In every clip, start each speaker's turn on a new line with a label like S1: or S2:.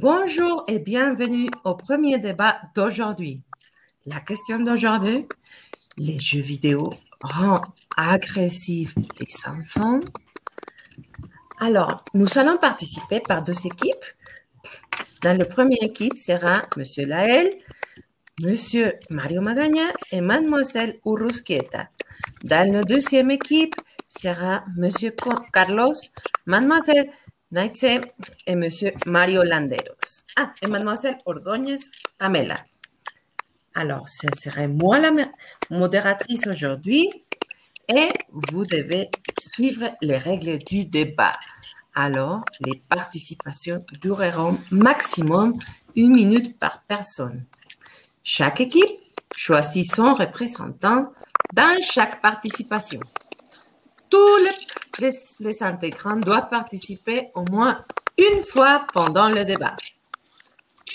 S1: Bonjour et bienvenue au premier débat d'aujourd'hui. La question d'aujourd'hui, les jeux vidéo rendent agressifs les enfants. Alors, nous allons participer par deux équipes. Dans la première équipe sera Monsieur Lael, Monsieur Mario Magagna et Mademoiselle Urrusquieta. Dans la deuxième équipe sera Monsieur Carlos, Mademoiselle Naitse et Monsieur Mario Landeros. Ah, et Mademoiselle Ordóñez Pamela. Alors, ce serait moi la modératrice aujourd'hui et vous devez suivre les règles du débat. Alors, les participations dureront maximum une minute par personne. Chaque équipe choisit son représentant dans chaque participation. Tous les, intégrants doivent participer au moins une fois pendant le débat.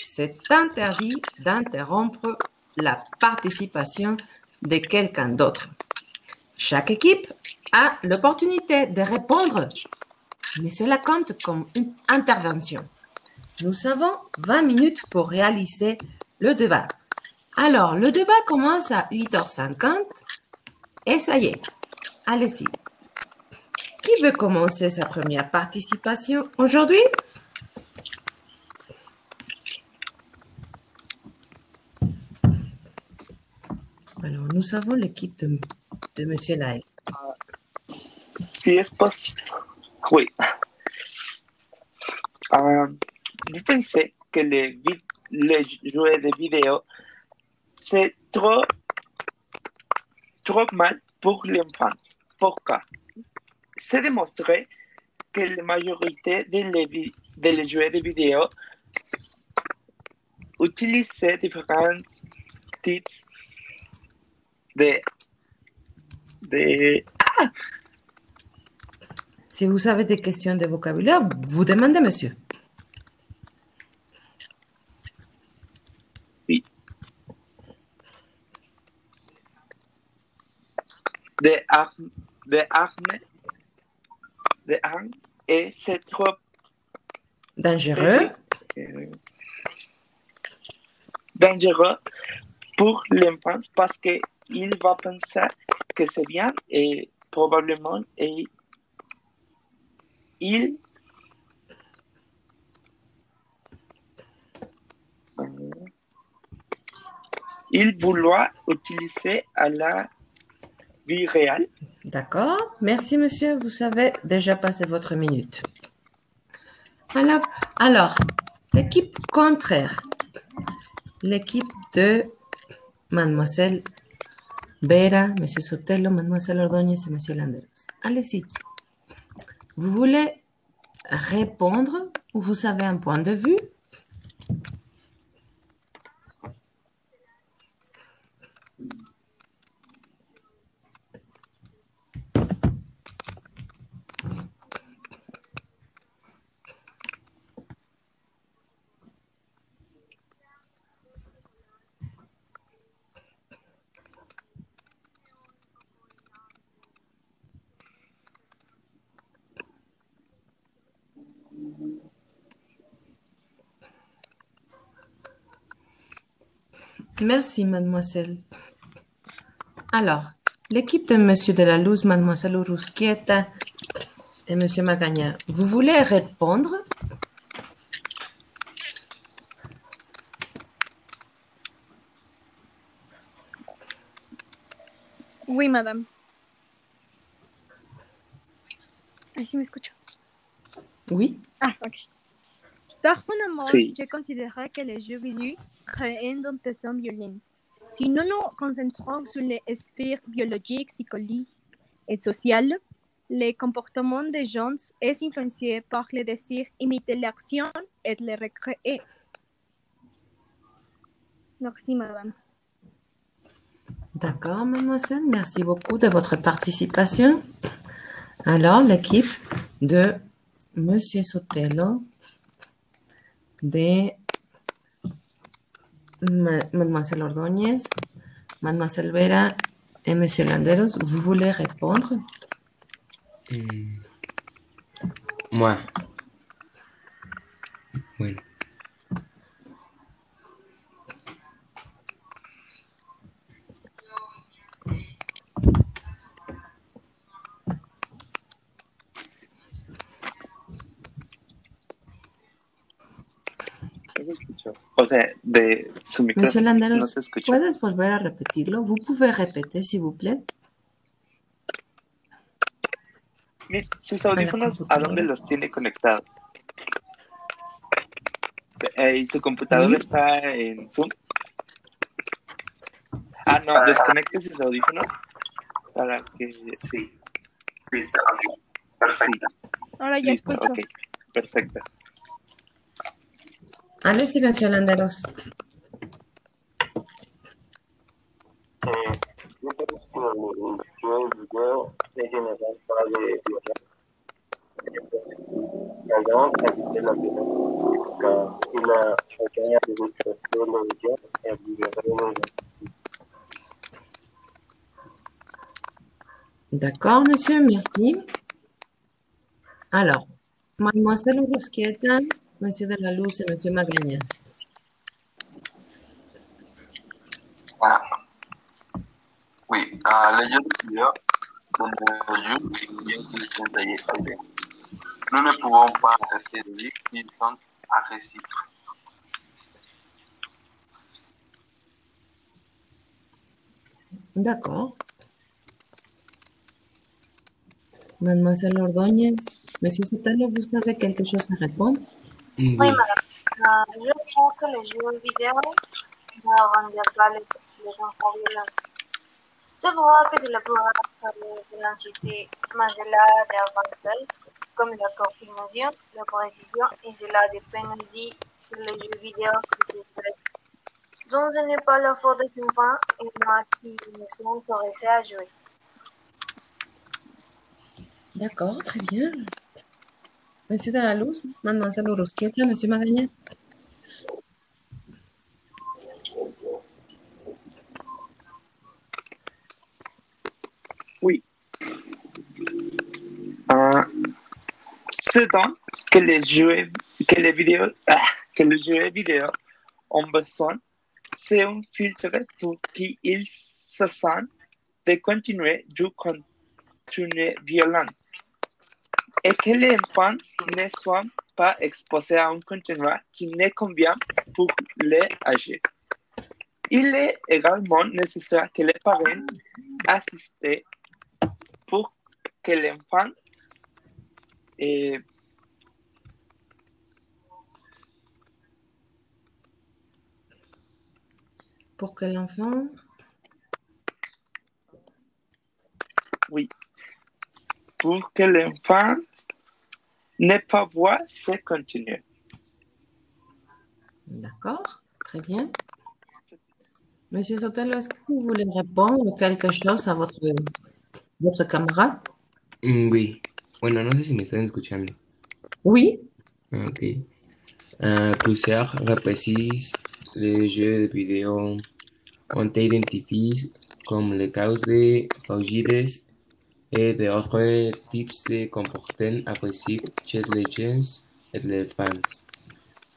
S1: C'est interdit d'interrompre la participation de quelqu'un d'autre. Chaque équipe a l'opportunité de répondre, mais cela compte comme une intervention. Nous avons 20 minutes pour réaliser le débat. Alors, le débat commence à 8h50 et ça y est, allez-y. Qui veut commencer sa première participation aujourd'hui? Alors, nous avons l'équipe de, de M. Lai.
S2: Si es possible. Oui. Uh, vous pensez que les, les de vidéo, c'est trop, trop mal pour l'enfance? Pourquoi? C'est démontré que la majorité des de les jeux de vidéo utilisent différents types de... de ah!
S1: Si vous avez des questions de vocabulaire, vous demandez, monsieur.
S2: Oui. Des armes, des armes, armes, et c'est trop
S1: dangereux.
S2: dangereux pour l'enfance parce qu'il va penser que c'est bien et probablement et il il vouloir utiliser à la vie réelle.
S1: D'accord. Merci, monsieur. Vous savez déjà passé votre minute. Alors, alors l'équipe contraire, l'équipe de mademoiselle Vera, monsieur Sotelo, mademoiselle Ordóñez et monsieur Landeros. Allez-y. Vous voulez répondre ou vous avez un point de vue? Merci, mademoiselle. Alors, l'équipe de Monsieur de la Luz, mademoiselle Urusquieta et Monsieur Magagna, vous voulez répondre?
S3: Oui, madame. Así me escucho.
S1: Oui.
S3: Ah, ok. Personnellement,
S2: Sí.
S3: je considère que les jeux vidéo créent une personne violente. Si nous nous concentrons sur les sphères biologiques, psychologiques et sociales, le comportement des gens est influencé par le désir d'imiter l'action et de le recréer. Merci, madame.
S1: D'accord, mademoiselle. Merci beaucoup de votre participation. Alors, l'équipe de Monsieur Sotelo, de Ma- mademoiselle Ordóñez, mademoiselle Vera et Monsieur Landeros, vous voulez répondre
S4: Mm. Moi.
S2: O sea, de su micrófono
S1: Monsieur Landeros,
S2: no se escuchó.
S1: ¿puedes volver a repetirlo? ¿Vous pouvez répéter, s'il vous plaît?
S2: Mis- sus audífonos, ¿a dónde los tiene conectados? Eh, ¿Y su computadora
S1: Sí.
S2: está en Zoom? Ah, no, desconecte sus audífonos para que... Sí,
S4: Listo, ok. Perfecto.
S3: Ahora ya
S2: listo,
S3: escucho.
S2: ok, perfecto.
S1: Allez-y, Monsieur Landeros. D'accord, monsieur, merci. Alors, mademoiselle monsieur de la Luz et monsieur Magaña.
S5: Ah, oui, ah, el video donde yo y el 37, nous ne pouvons pas arrêter de dire qu'ils sont.
S1: D'accord. Mademoiselle Ordóñez, monsieur Sotelo, vous avez quelque chose à répondre?
S6: Oui, madame. Euh, je crois que les jeux vidéo ne rendent pas les, les enfants violents. C'est vrai que cela pourra parler de l'anxiété, mais cela d'avantages comme la coordination, la précision et cela dépend aussi de les jeux vidéo qui se traitent. Donc ce n'est pas la faute des enfants et moi qui me sont intéressés à jouer.
S1: D'accord, très bien. Monsieur de la Luz, mademoiselle Urusquieta, monsieur Magaña.
S2: Oui. Euh, ce dont que les jeux, que les vidéos, ah, que les jeux vidéo ont besoin, c'est un filtre pour qu'ils se sentent de continuer du contenu violent et que les enfants ne soient pas exposés à un contenu qui ne convient pour les âgés? Il est également nécessaire que les parents assistent pour que l'enfant eh,
S1: Pour que l'enfant...
S2: oui, pour que l'enfant ne pas voir ce contenu.
S1: D'accord, très bien. Monsieur Sotelo, est-ce que vous voulez répondre quelque chose à votre, votre camarade?
S7: Mm, Oui. Bueno, no sé si me están escuchando.
S1: Oui.
S7: Ok. Euh, plusieurs reprécises les jeux de vidéo ont été identifiés comme les causes de faugides et d'autres types de comportements agressifs chez les jeunes et les fans.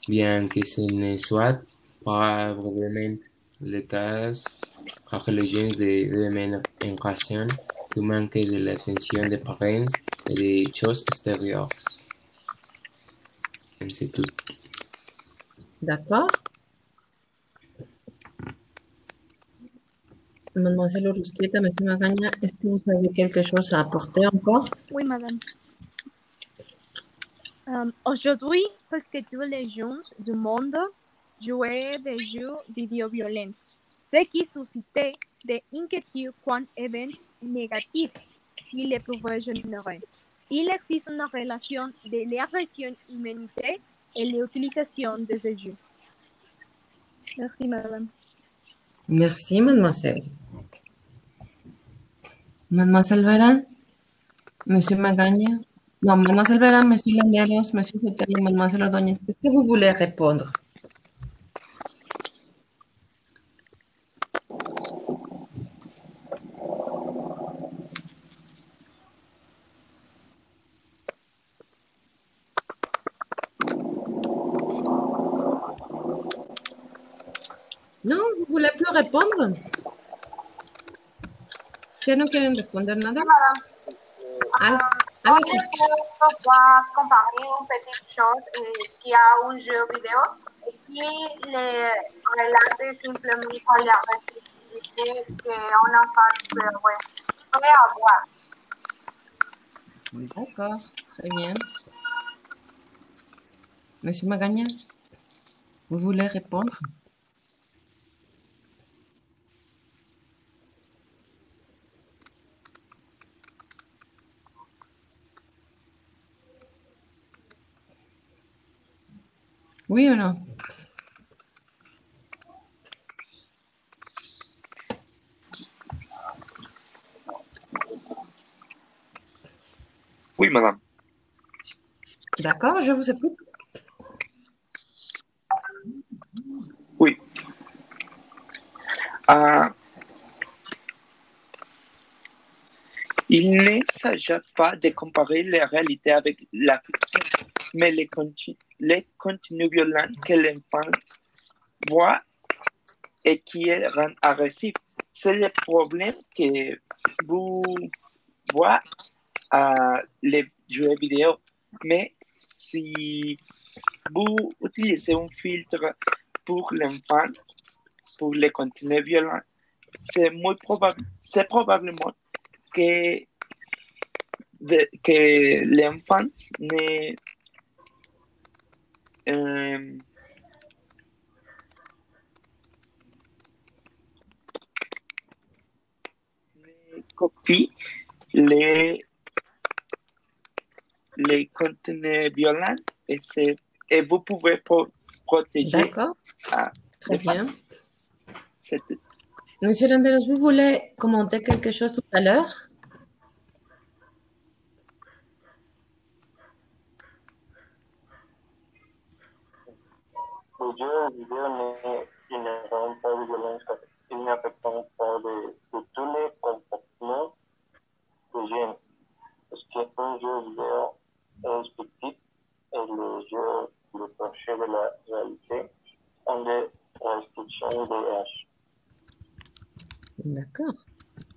S7: Bien que ce ne soit pas probablement le cas, car les jeunes deviennent en raison du manque de l'attention des parents et des choses extérieures. C'est tout.
S1: D'accord. Mademoiselle Urusquieta, monsieur Magaña, est-ce que vous avez quelque chose à apporter encore?
S3: Oui, madame. Euh, Aujourd'hui, presque tous les jeunes du monde jouaient des jeux vidéo violents, ce qui suscitait des inquiétudes quant à événements négatifs qu'ils pouvaient générer. Il existe une relation de l'agression humanité et l'utilisation de ces jeux. Merci, madame.
S1: Merci, mademoiselle. Mademoiselle Vera, monsieur Magaña. Non, mademoiselle Vera, monsieur Landeros, monsieur Sotelo, mademoiselle Ordóñez, est-ce que vous voulez répondre? Non, vous voulez plus répondre? ¿Que no quieren responder nada?
S6: Madame,
S1: Al-
S6: on
S1: allez-y.
S6: peut pas comparer une petite chose euh, qui a un jeu vidéo et qui les relate simplement la responsabilité qu'un enfant peut avoir.
S1: D'accord, très bien. Monsieur Magagna, vous voulez répondre? Oui ou non
S2: Oui, madame.
S1: D'accord, je vous écoute.
S2: Oui. Ah, il ne s'agit pas de comparer la réalité avec la fiction, mais les contenus, les contenus violents que l'enfant voit et qui est agressif. C'est le problème que vous voyez à les jeux vidéo. Mais si vous utilisez un filtre pour l'enfant, pour les contenus violents, c'est muy probable, c'est probablement que, que l'enfant ne, euh, copie les, les contenus violents et, et vous pouvez pro- protéger
S1: D'accord, très bien. Monsieur Landeros, vous voulez commenter quelque chose tout à l'heure?
S4: Vidéo ne génèrent pas de violence, ils n'affectent pas de, de jeu vidéo est fictif et les jeux le proches de la réalité ont des restrictions d'âge.
S1: D'accord,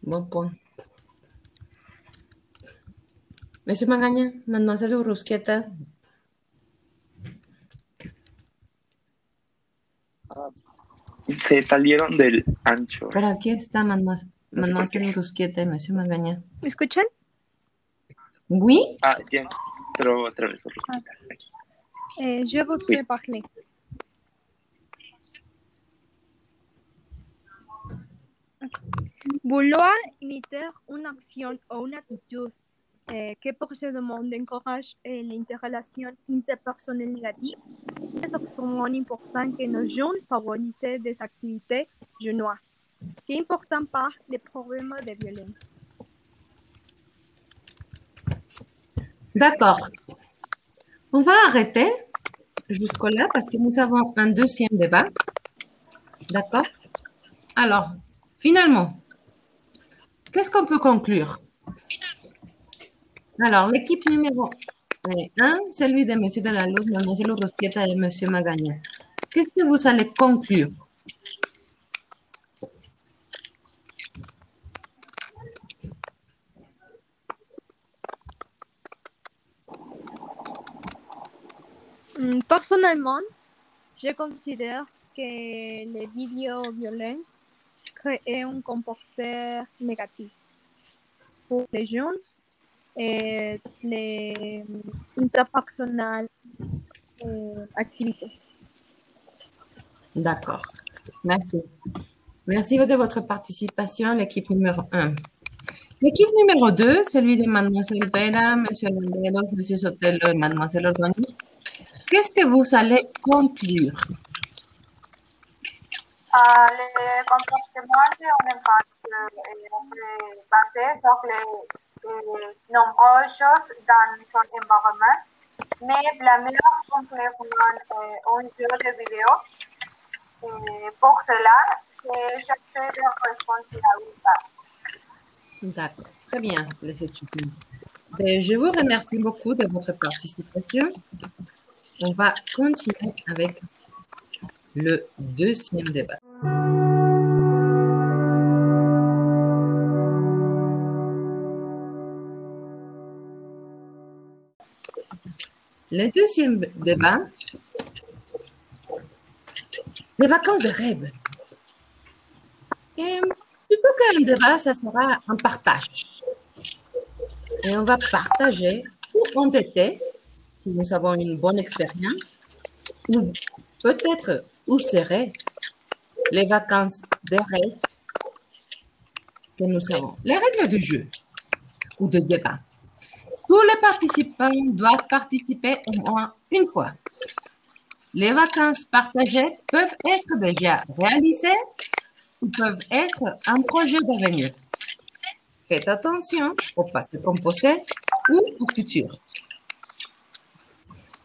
S1: bon point. Monsieur mademoiselle
S2: se salieron del ancho.
S1: por aquí está mademoiselle, mademoiselle Urusquieta y monsieur Magagna.
S3: ¿Me escuchan?
S1: Oui,
S2: Ah, bien, pero otra vez. Rosita.
S3: Euh, je voudrais parler. Vouloir imiter une action ou une euh, que procédement encourage euh, l'interrelation interpersonnelle négative est extrêmement important que nos jeunes favorisent des activités genois, qui important par les problèmes de violence.
S1: d'accord. On va arrêter jusque-là parce que nous avons un deuxième débat. D'accord? Alors, finalement, qu'est-ce qu'on peut conclure? Alors, l'équipe numéro 1, celui de M. Delaluz, Mme Urusquieta et M. Magagna. Qu'est-ce que vous allez conclure?
S3: Hum, Personnellement, je considère que les vidéos violences créent un comportement négatif pour les jeunes et les interpersonnelles euh, activités.
S1: D'accord. Merci. Merci de votre participation, l'équipe numéro 1. L'équipe numéro 2, celui de Mademoiselle Vera, M. Landeros, M. Sotelo et Mademoiselle Ordoni. Qu'est-ce que vous allez conclure?
S6: Ah, le comportement d'un enfant est basé sur les euh, nombreuses choses dans son environnement, mais la meilleure complément euh, un jeu de vidéo. Pour cela, c'est chercher des responsabilités.
S1: D'accord. Très bien, les étudiants. Ben, je vous remercie beaucoup de votre participation. On va continuer avec le deuxième débat. Le deuxième débat les vacances de rêve. Et plutôt qu'un débat, ça sera un partage. Et on va partager où on était, si nous avons une bonne expérience, ou peut-être où seraient les vacances de rêve que nous avons. Les règles du jeu ou de débat. Tous les participants doivent participer au moins une fois. Les vacances partagées peuvent être déjà réalisées ou peuvent être un projet d'avenir. Faites attention au passé composé ou au futur.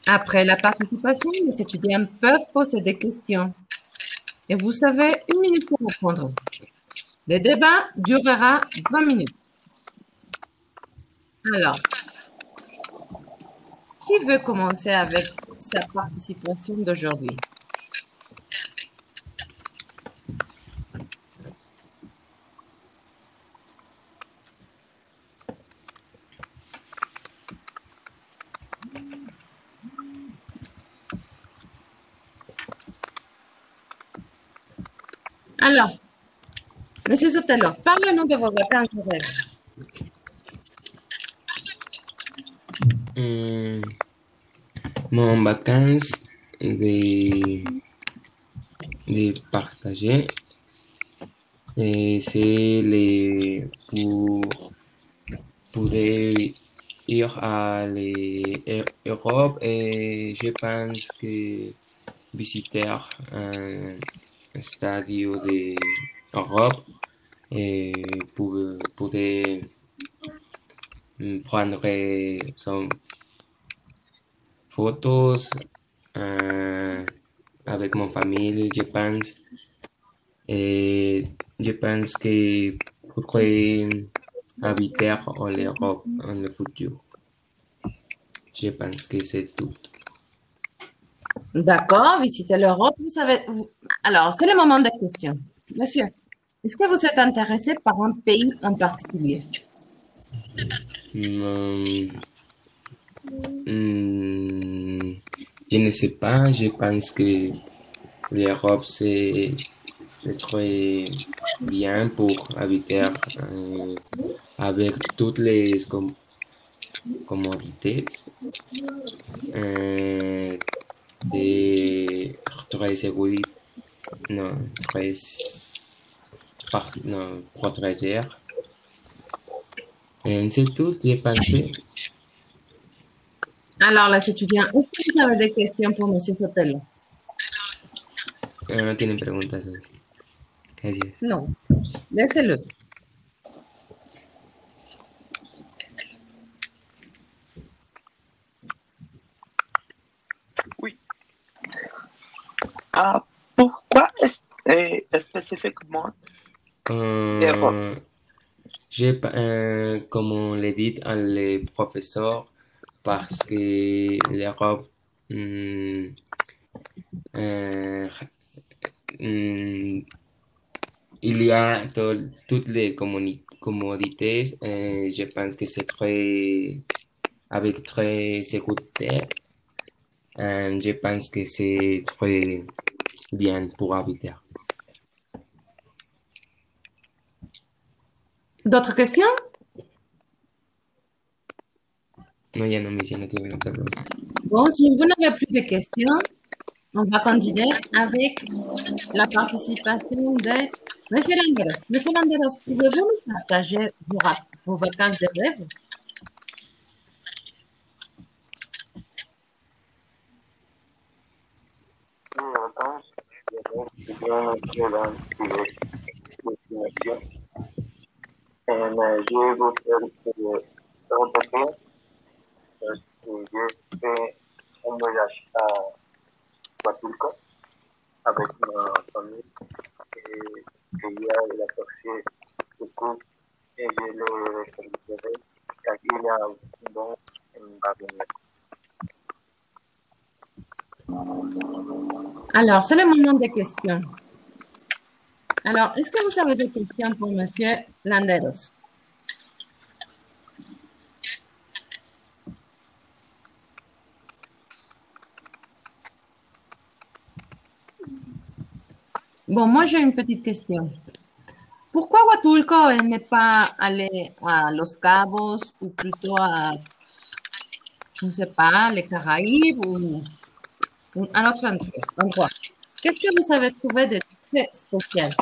S1: Après la participation, les étudiants peuvent poser des questions et vous avez une minute pour répondre. Le débat durera 20 minutes. Alors, qui veut commencer avec sa participation d'aujourd'hui? Alors, Monsieur Sotelo, parlez-nous de vos vacances.
S7: Hum, mon vacances de, de partager, et c'est les, pour poder ir à l'Europe et je pense que visiter un stadio de Europe et pour poder prendre son photos euh, avec mon famille, je pense. Et je pense que pourrait habiter en Europe en le futur. Je pense que c'est tout.
S1: D'accord, visiter l'Europe. Vous savez, Alors, c'est le moment des questions. Monsieur, est-ce que vous êtes intéressé par un pays en particulier?
S7: Hum, hum, je ne sais pas, je pense que l'Europe c'est très bien pour habiter euh, avec toutes les com- commodités euh, de très sécurité, non, très non. Et c'est tout, pensé.
S1: Alors, les étudiants, est-ce que vous avez des questions pour Monsieur Sotelo?
S7: Ah, no tienen preguntas hoy. Gracias.
S1: Non. Laissez-le.
S2: Ah, pourquoi est- euh, spécifiquement
S7: Euh, j'ai euh, comme on l'a dit les professeurs, parce que l'Europe, hum, euh, hum, il y a to- toutes les commodités, euh, je pense que c'est très, avec très sécurité. Euh, je pense que c'est très bien pour habiter.
S1: D'autres questions?
S7: No, ya no me ya no tienen otra pregunta.
S1: Bon, si vous n'avez plus de questions, on va continuer avec la participation de Monsieur Landeros. Monsieur Landeros, pouvez-vous nous partager vos, vos vacances de rêve?
S4: Vacances, yo quiero destinación. En je voudrais que répéter parce que j'ai fait un voyage à Huatulco avec ma famille et qu'il a cherché beaucoup et je l'ai réalisé car il a bon.
S1: Alors, c'est le moment des questions. Alors, est-ce que vous avez des questions pour Monsieur? Bon, moi j'ai une petite question. Pourquoi Huatulco n'est pas allé à Los Cabos ou plutôt à, je ne sais pas, les Caraïbes ou, ou un autre endroit? Qu'est-ce que vous avez trouvé de très spécial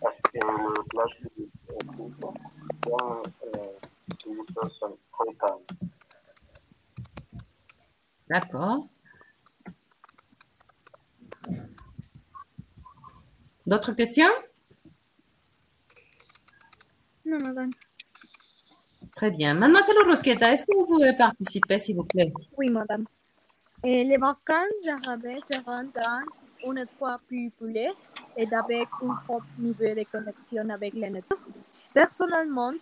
S4: Parce que les plages de Cuba sont, euh,
S1: D'accord. D'autres questions?
S3: Non, madame.
S1: Très bien. Mademoiselle Rosqueta, est-ce que vous pouvez participer, s'il vous plaît?
S3: Oui, madame. Et les vacances arabes seront dans un endroit plus populaire et avec un fort niveau de connexion avec la nature. Personnellement,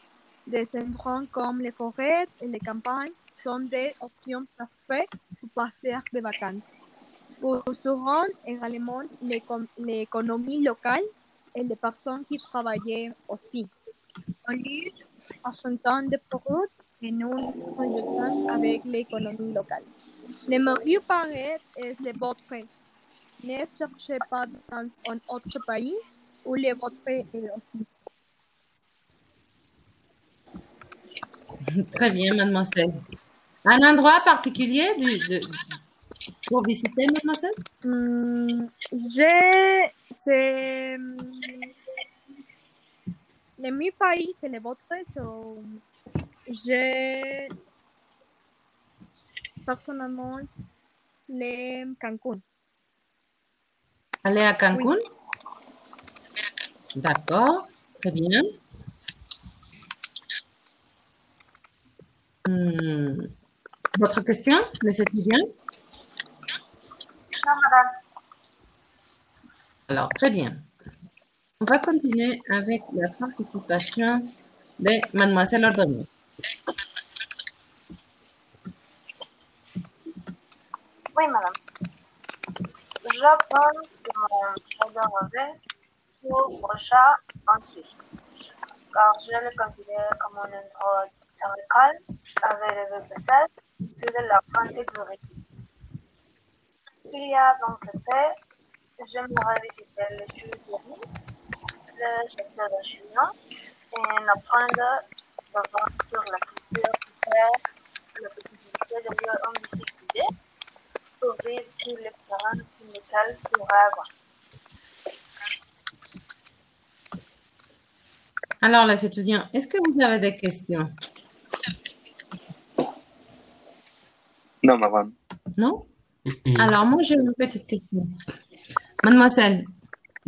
S3: des endroits comme les forêts et les campagnes sont des options parfaites pour passer des vacances. Pour rendre également l'éco- l'économie locale et les personnes qui travaillent aussi. En lieu achetant des produits et non productant avec l'économie locale. Le meilleur paraît est le vôtre. Ne cherchez pas dans un autre pays où le vôtre est aussi.
S1: Très bien, mademoiselle. Un endroit particulier du- de- pour visiter, mademoiselle?
S3: Hmm, je, c'est, hmm, le mi pays, c'est le vôtre, so, je, personnellement, le Cancun.
S1: Aller à Cancun? D'accord, très bien. Hmm. Votre question, les étudiants
S6: Non, madame.
S1: Alors, très bien. On va continuer avec la participation de mademoiselle Ordonez.
S6: Oui, madame. Je pense que mon rêve pour prochain en Suisse, car je le considère comme un endroit très calme, avec le vaisselle et de la sécurité. Il y a donc l'été, j'aimerais visiter le Chili, le secteur de Chine et apprendre d'abord sur la culture culturelle, la possibilité de vivre en difficulté pour vivre tous les parents lesquels pourrait avoir.
S1: Alors, les étudiants, est-ce que vous avez des questions?
S2: Non, madame.
S1: Non? Alors, moi, j'ai une petite question. Mademoiselle,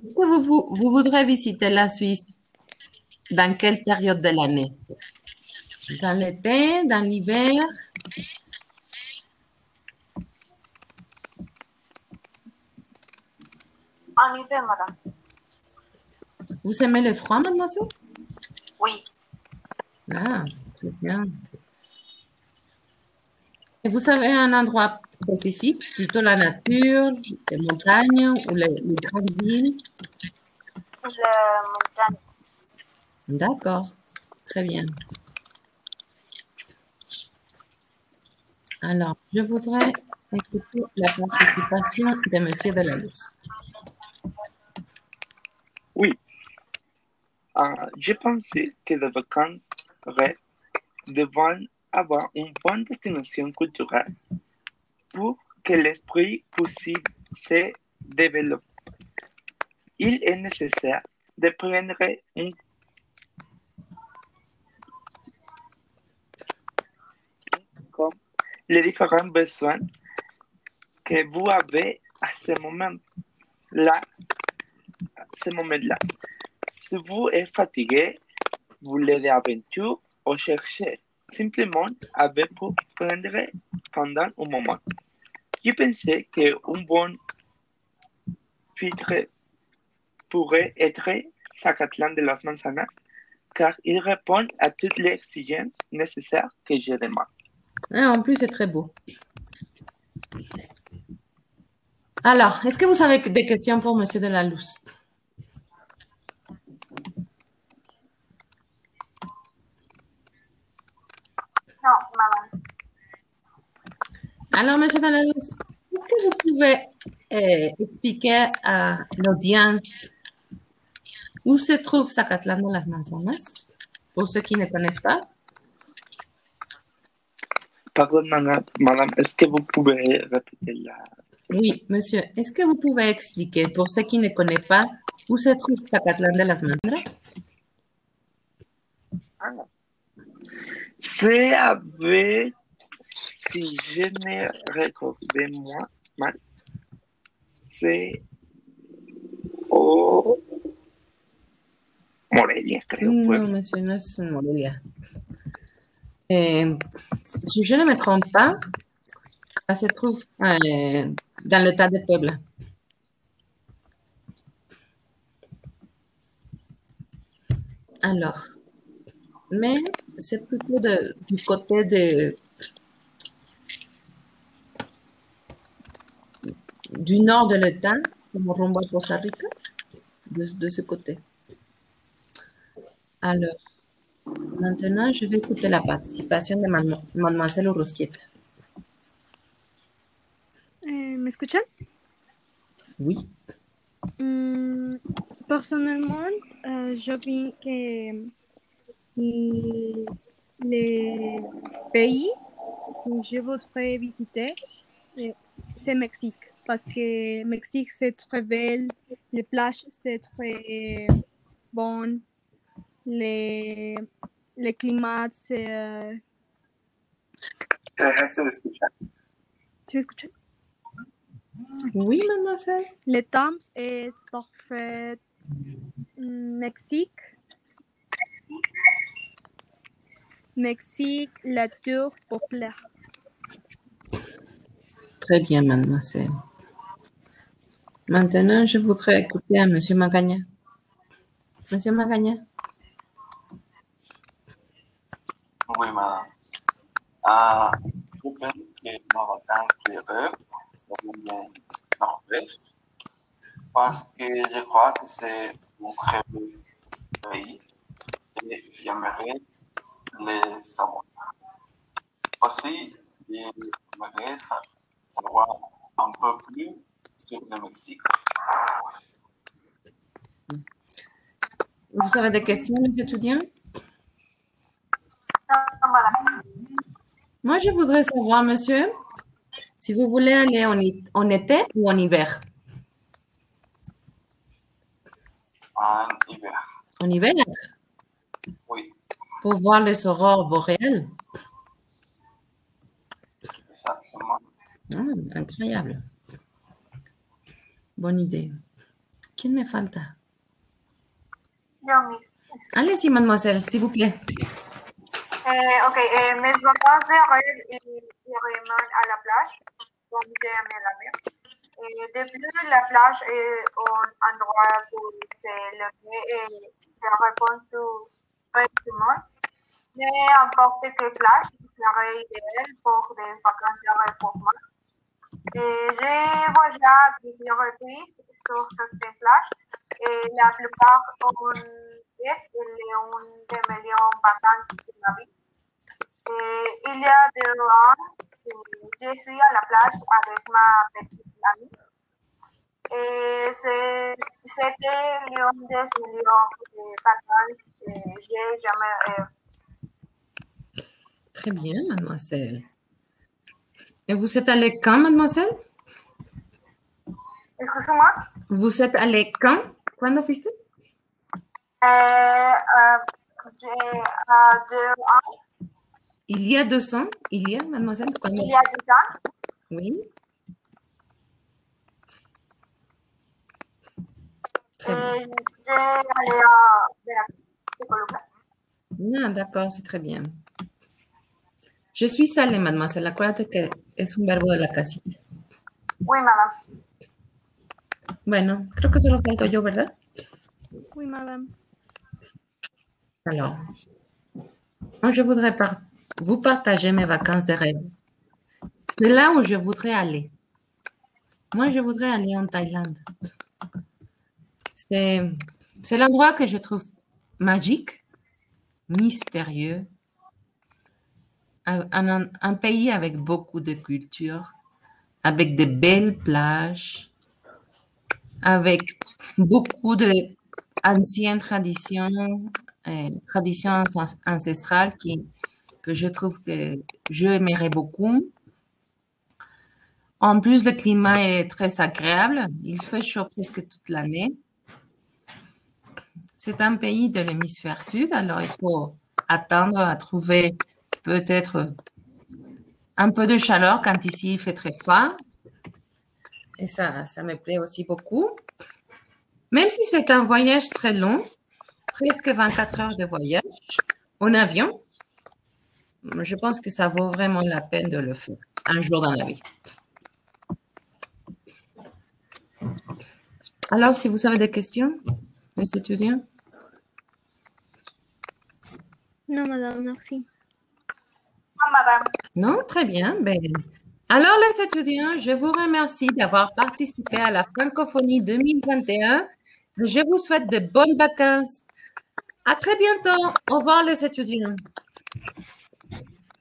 S1: est-ce que vous, vous, vous voudrez visiter la Suisse dans quelle période de l'année? Dans l'été, dans l'hiver?
S6: En hiver, madame.
S1: Vous aimez le froid, mademoiselle?
S6: Oui.
S1: Ah, très bien. Et vous avez un endroit spécifique, plutôt la nature, les montagnes ou les, les grandes villes?
S6: La montagne.
S1: D'accord, très bien. Alors, je voudrais écouter la participation de Monsieur Delaluz.
S2: Oui. Euh, je pensais que les vacances rêves devaient avoir une bonne destination culturelle pour que l'esprit possible se développe. Il est nécessaire de prendre un comme les différents besoins que vous avez à ce moment-là. à ce moment-là. Si vous êtes fatigué, vous voulez des aventures ou cherchez simplement avec pour prendre pendant un moment. Je pensais qu'un bon filtre pourrait être Zacatlán de las Manzanas, car il répond à toutes les exigences nécessaires que je demande.
S1: Ah, en plus, c'est très beau. Alors, est-ce que vous avez des questions pour Monsieur Delaluz?
S6: Non, madame.
S1: Alors, monsieur Danados, est-ce que vous pouvez euh, expliquer à l'audience où se trouve Zacatlán de las Manzanas, pour ceux qui ne connaissent pas?
S2: Pardon, madame, madame, est-ce que vous pouvez répéter la...
S1: Oui, monsieur, est-ce que vous pouvez expliquer, pour ceux qui ne connaissent pas, où se trouve Zacatlán de las Manzanas?
S2: C'est avec, si je ne recordais moi, mal, c'est au Morelia, creo.
S1: Non,
S2: pueblo.
S1: monsieur, no es en Morelia. Euh, si je ne me trompe pas, ça se trouve euh, dans l'état de Puebla. Alors, mais c'est plutôt de- du côté de, du nord de l'État, comme rumbo a Costa Rica, de, de ce côté. Alors, maintenant, je vais écouter la participation de Mademoiselle Urrusquieta.
S3: Eh, ¿Me escuchan?
S1: Oui.
S3: Mm, personnellement, euh, je que mm, les pays que je voudrais visiter, eh, c'est Mexique. Parce que Mexique, c'est très belle, les plages, c'est très bon, les, les climats, c'est... euh,
S5: Te dejaste de escuchar.
S1: Oui, mademoiselle.
S3: Le temps est parfait. Mexique. Mexique, la tour populaire.
S1: Très bien, mademoiselle. Maintenant, je voudrais écouter à Monsieur Magagna. Monsieur Magagna.
S5: Oui, madame. Ah, je pense que ma vacance de rêve serait en Norvège parce que je crois que c'est un très beau pays et j'aimerais le savoir. Aussi, j'aimerais sa- savoir un peu plus sur le Mexique.
S1: Vous avez des questions, les étudiants?
S6: Non, madame.
S1: Moi, je voudrais savoir, monsieur, si vous voulez aller en, en été ou en hiver?
S5: En hiver,
S1: En hiver, pour voir les aurores boréales.
S5: exactement.
S1: Ah, incroyable. Bonne idée. ¿Quién me falta? Allez-y, mademoiselle, s'il vous plaît.
S6: Eh, ok, eh, mes vacances de rêve i- irían a la plage, comme j'aime la mer. Eh, depuis la plage est un endroit pour se lever et se répondre monde. Mais n'importe quelle plage serait idéal pour des vacances pour moi. Et j'ai voyagé plusieurs reprises sur cette plage et la plupart ont été une des meilleures vacances de ma vie. Et il y a deux ans, je suis à la plage avec ma petite amie. Et c'était l'une des meilleures vacances jamais.
S1: Très bien, mademoiselle. Et vous êtes allée quand, mademoiselle?
S6: Excuse-moi.
S1: Vous êtes allée quand? ¿Cuándo fuiste?
S6: Euh, euh, euh, deux ans,
S1: Il y a deux ans. Il y a, mademoiselle?
S6: Il y a deux ans,
S1: Oui. Très bien.
S6: et j'ai allé à Veracruz.
S1: Ah, d'accord, c'est très bien. Je suis salée, mademoiselle. Acuérdate que es un verbo de la casilla.
S6: Oui, madame.
S1: Bueno, creo que solo falto yo, ¿verdad?
S3: Oui, madame.
S1: Alors, moi, je voudrais par- vous partager mes vacances de rêve. C'est là où je voudrais aller. Moi, je voudrais aller en Thaïlande. C'est, c'est l'endroit que je trouve magique, mystérieux un, pays avec beaucoup de culture, avec de belles plages, avec beaucoup de anciennes traditions, euh, traditions anc- ancestrales qui, que je trouve que je aimerais beaucoup. En plus, le climat est très agréable. Il fait chaud presque toute l'année. C'est un pays de l'hémisphère sud, alors il faut attendre à trouver peut-être un peu de chaleur quand ici il fait très froid. Et ça, ça me plaît aussi beaucoup. Même si c'est un voyage très long, presque 24 heures de voyage en avion, je pense que ça vaut vraiment la peine de le faire un jour dans la vie. Alors, si vous avez des questions, les étudiants?
S3: Non, madame, merci.
S6: Non, madame.
S1: Non, très bien. Ben, alors, les étudiants, je vous remercie d'avoir participé à la francophonie 2021. Je vous souhaite de bonnes vacances. À très bientôt. Au revoir, les étudiants.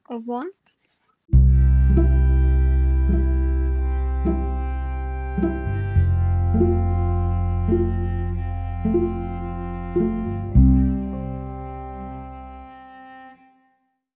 S3: Au revoir.